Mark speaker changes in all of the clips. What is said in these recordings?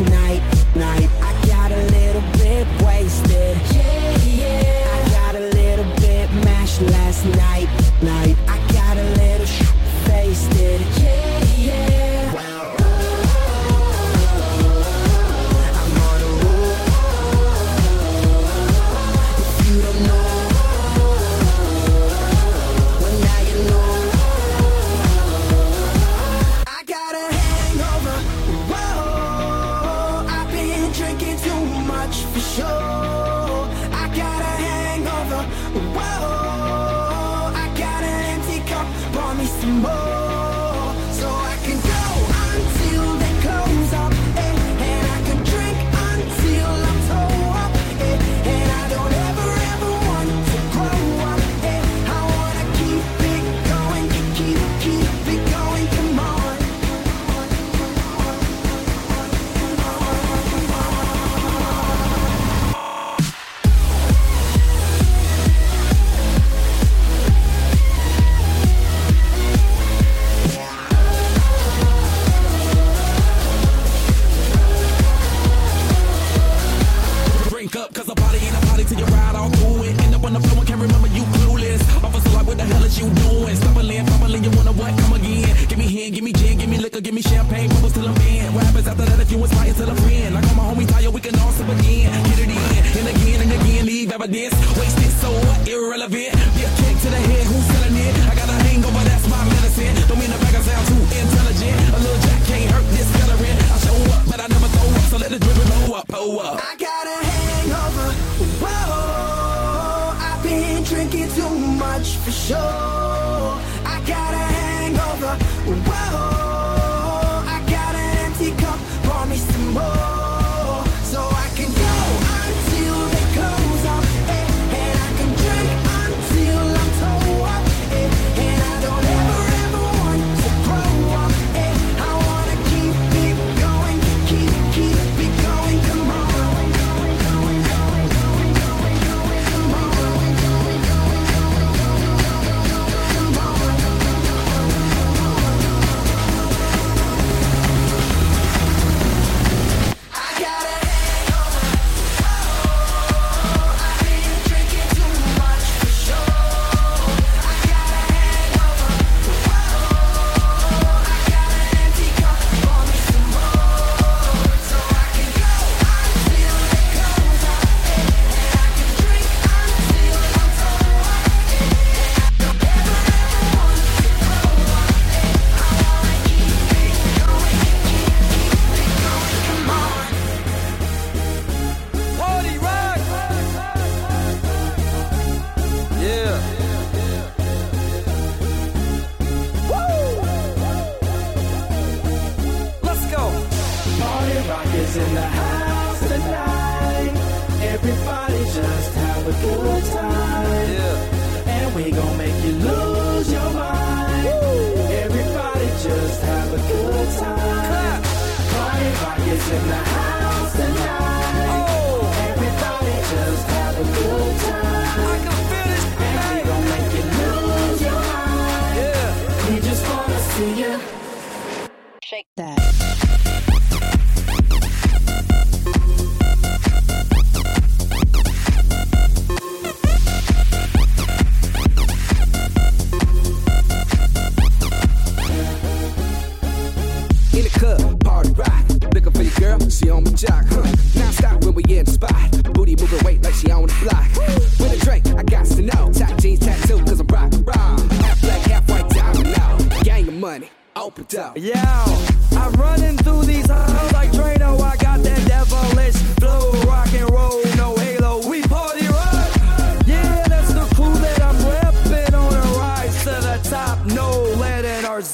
Speaker 1: night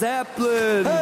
Speaker 1: Zeppelin. Hey.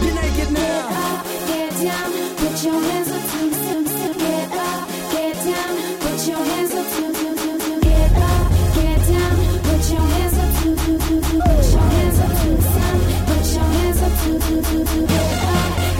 Speaker 1: Get up,
Speaker 2: get down, put your hands up put your hands up. Get up, get down, put your hands up to, to, to, to. Put your hands up put your hands up to, to, to, up.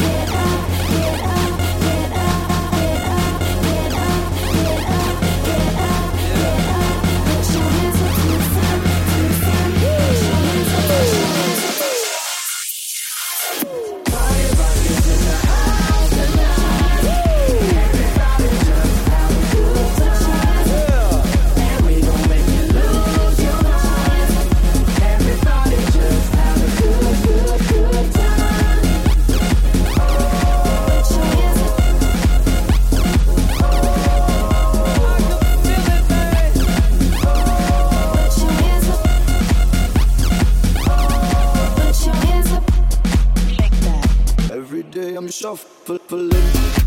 Speaker 3: shuffling.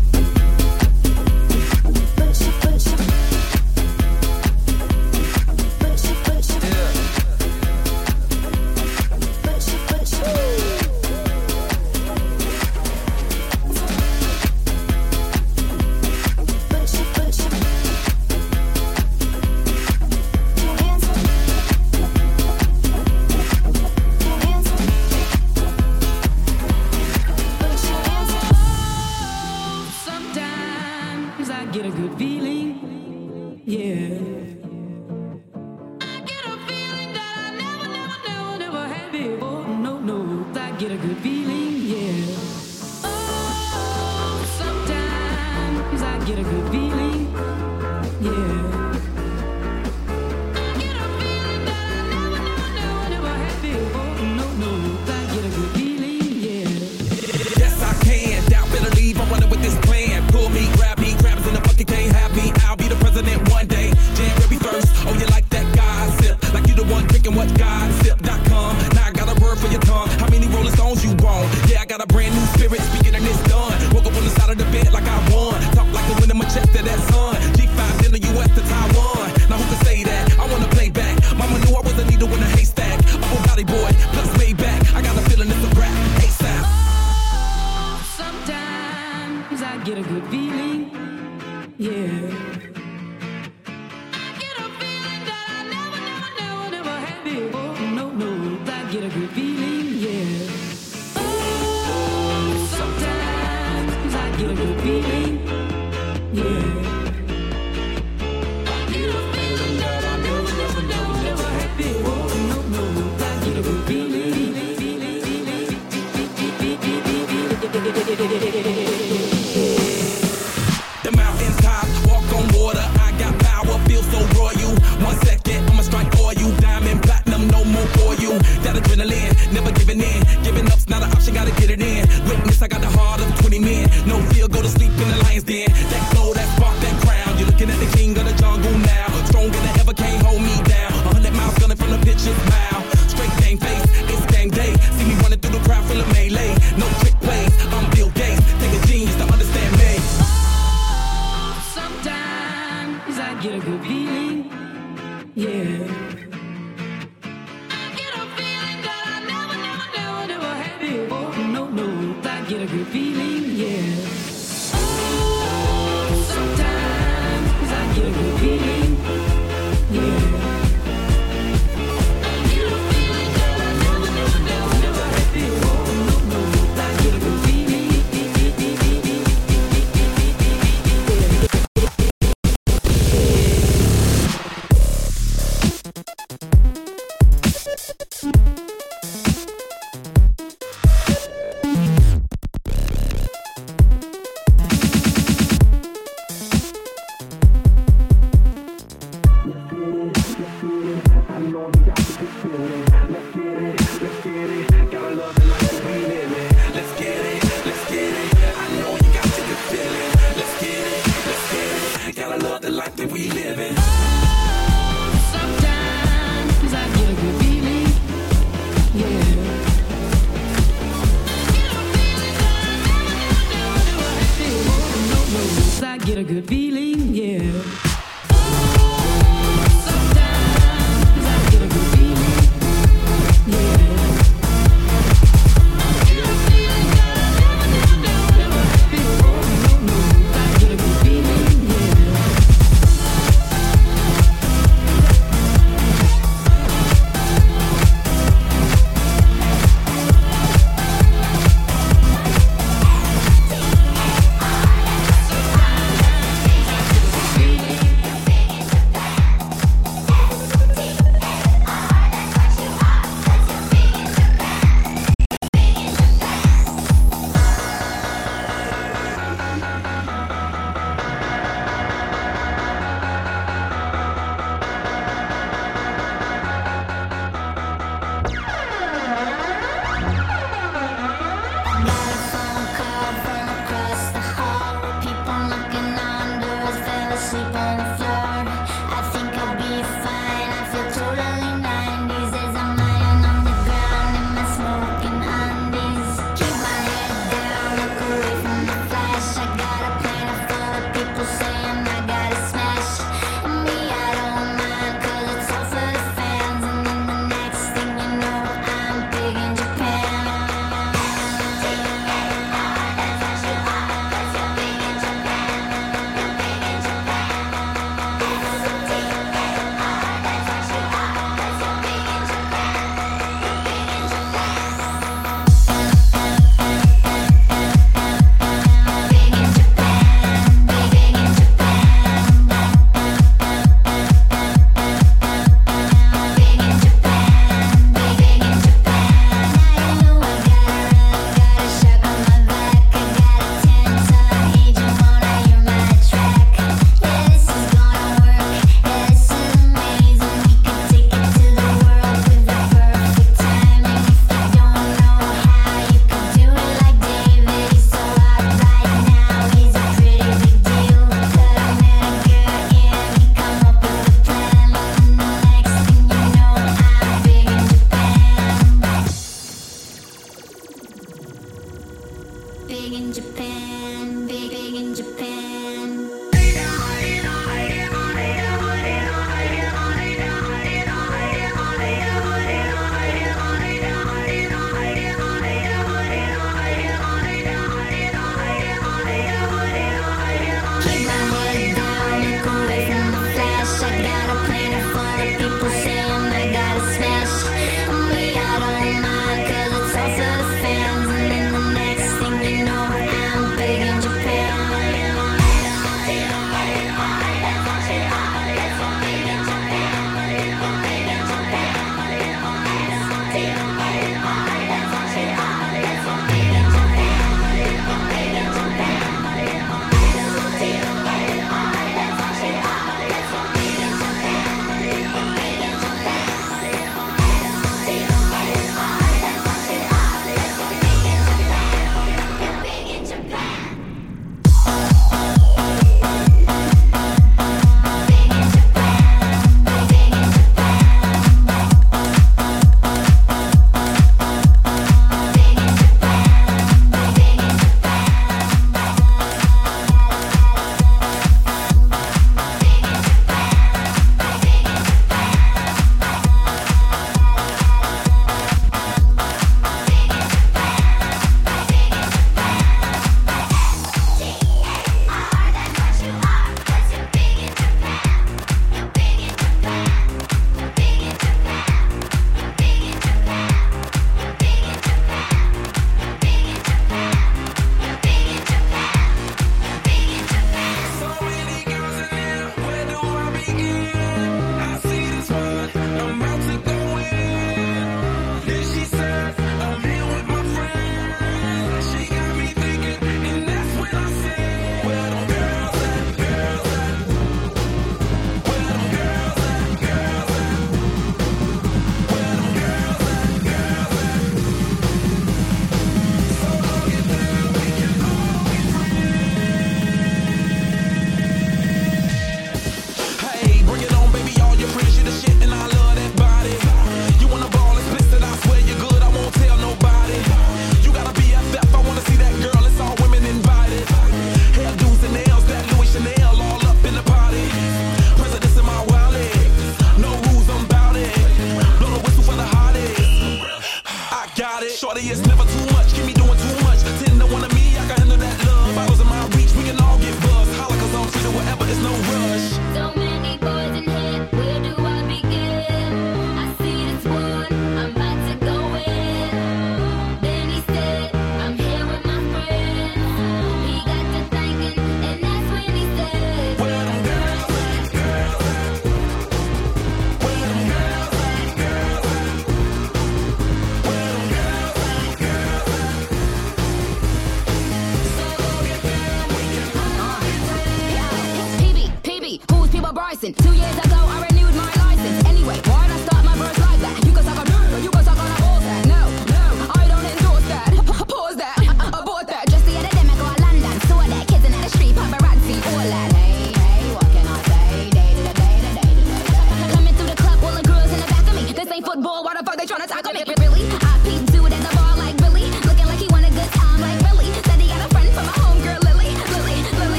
Speaker 4: I
Speaker 5: got the heart of 20 men. No fear, go to sleep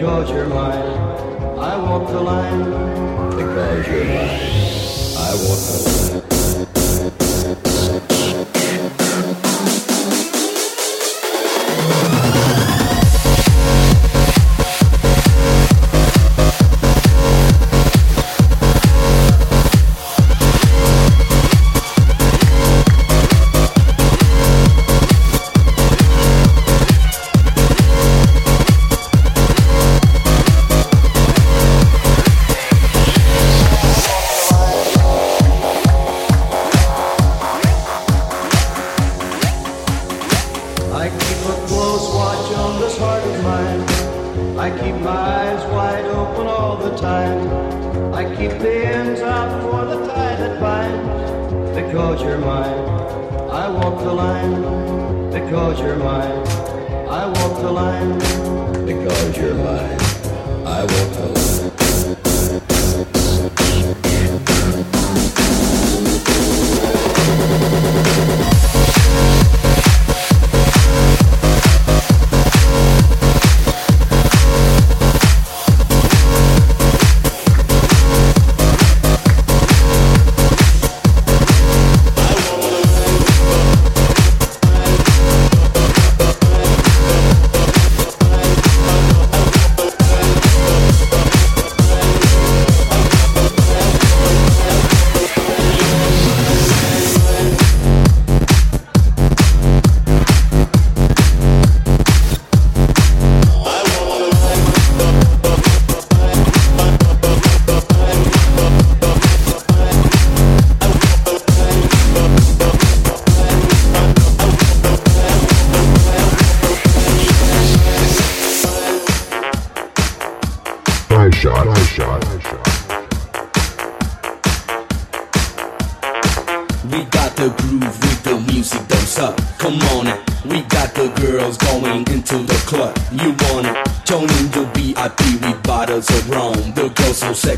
Speaker 6: because you're mine. I walk the line because you're mine. I walk the line.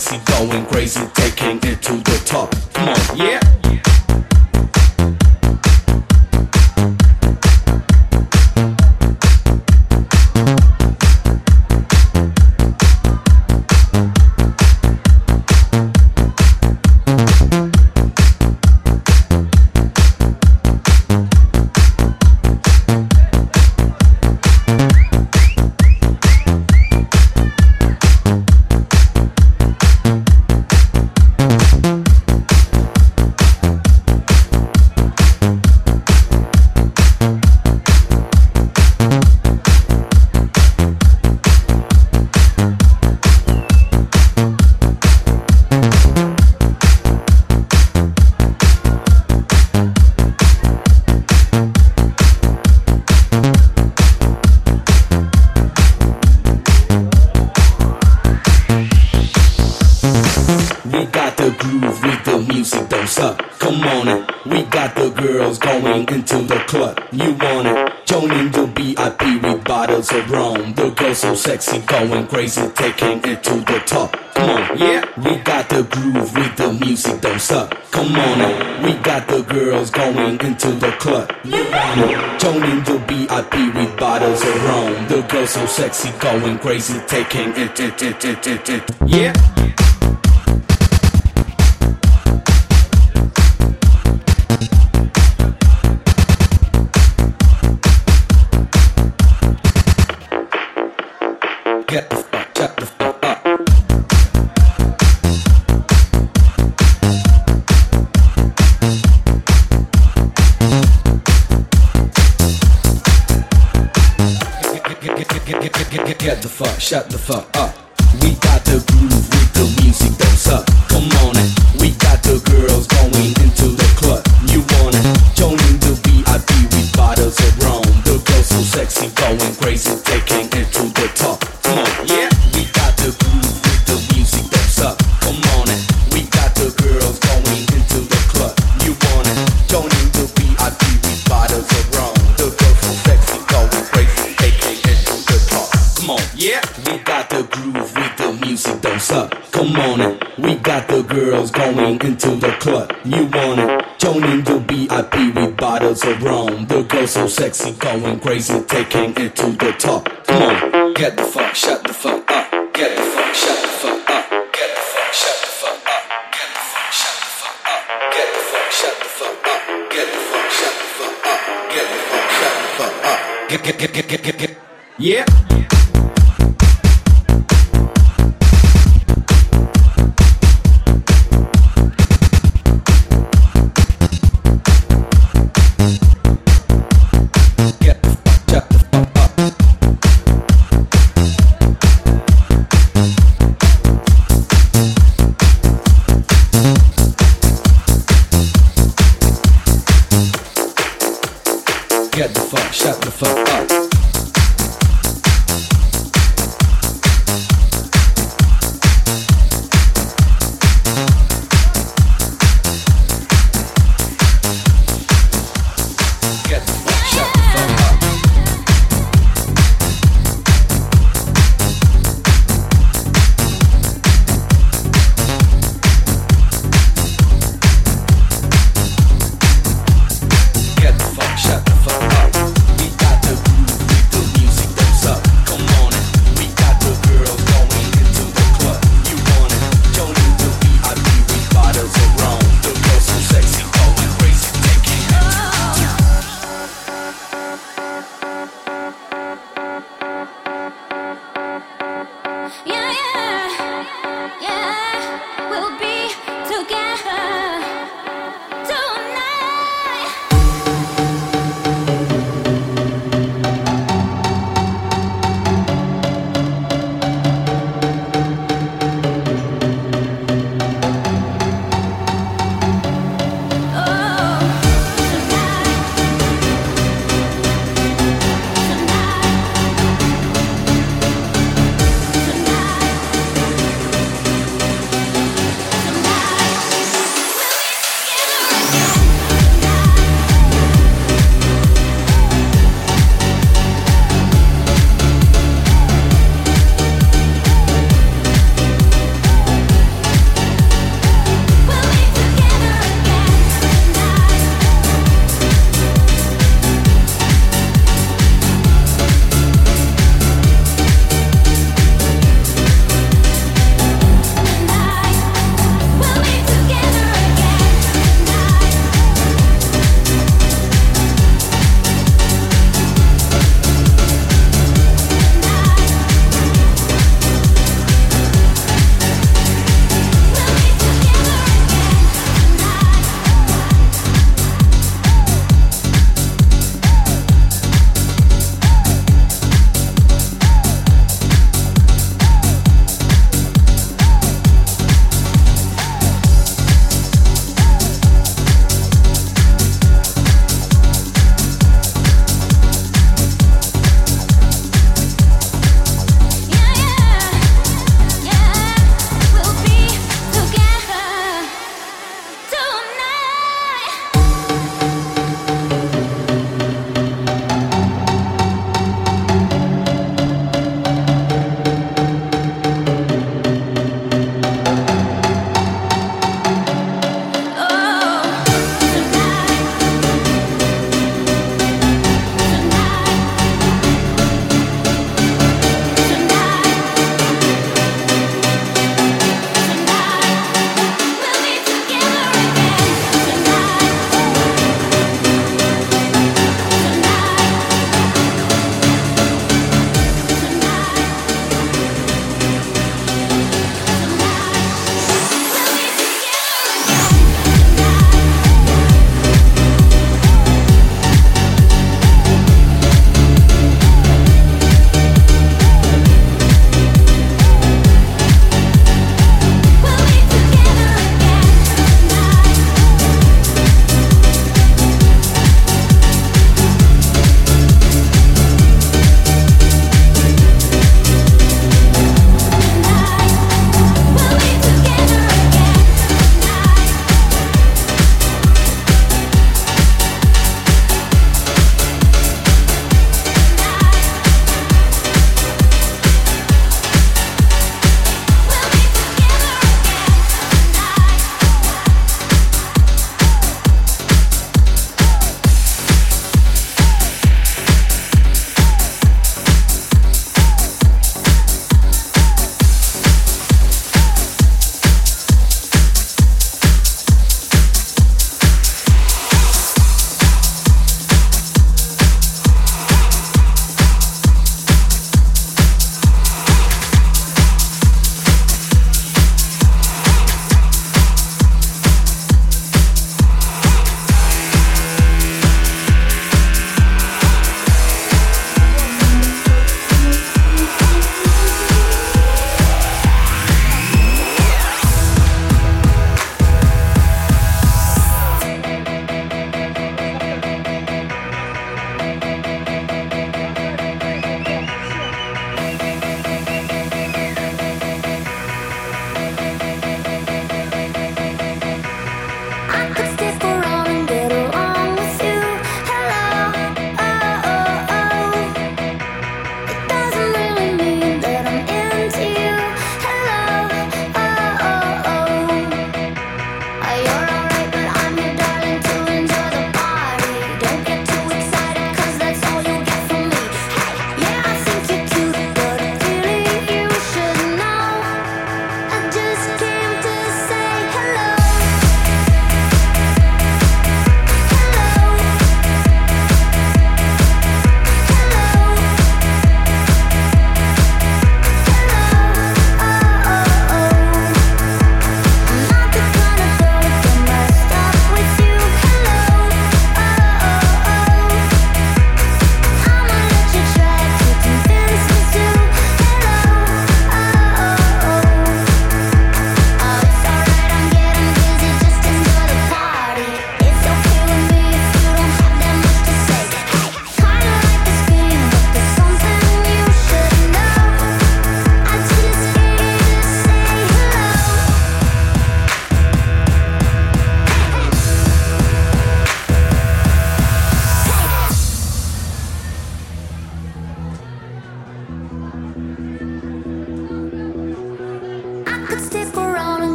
Speaker 4: sexy, going crazy. crazy taking it, it, it, it, it. shut the fuck going crazy, taking it to the top. Come on, get the fuck, shut the fuck up. Get the fuck, shut the fuck up. Get the fuck, shut the fuck up. Get the fuck, shut the fuck up. Get the fuck, shut the fuck up. Get the fuck, shut the fuck up. Get the fuck, shut the fuck up. Get, get, get, get, get, get,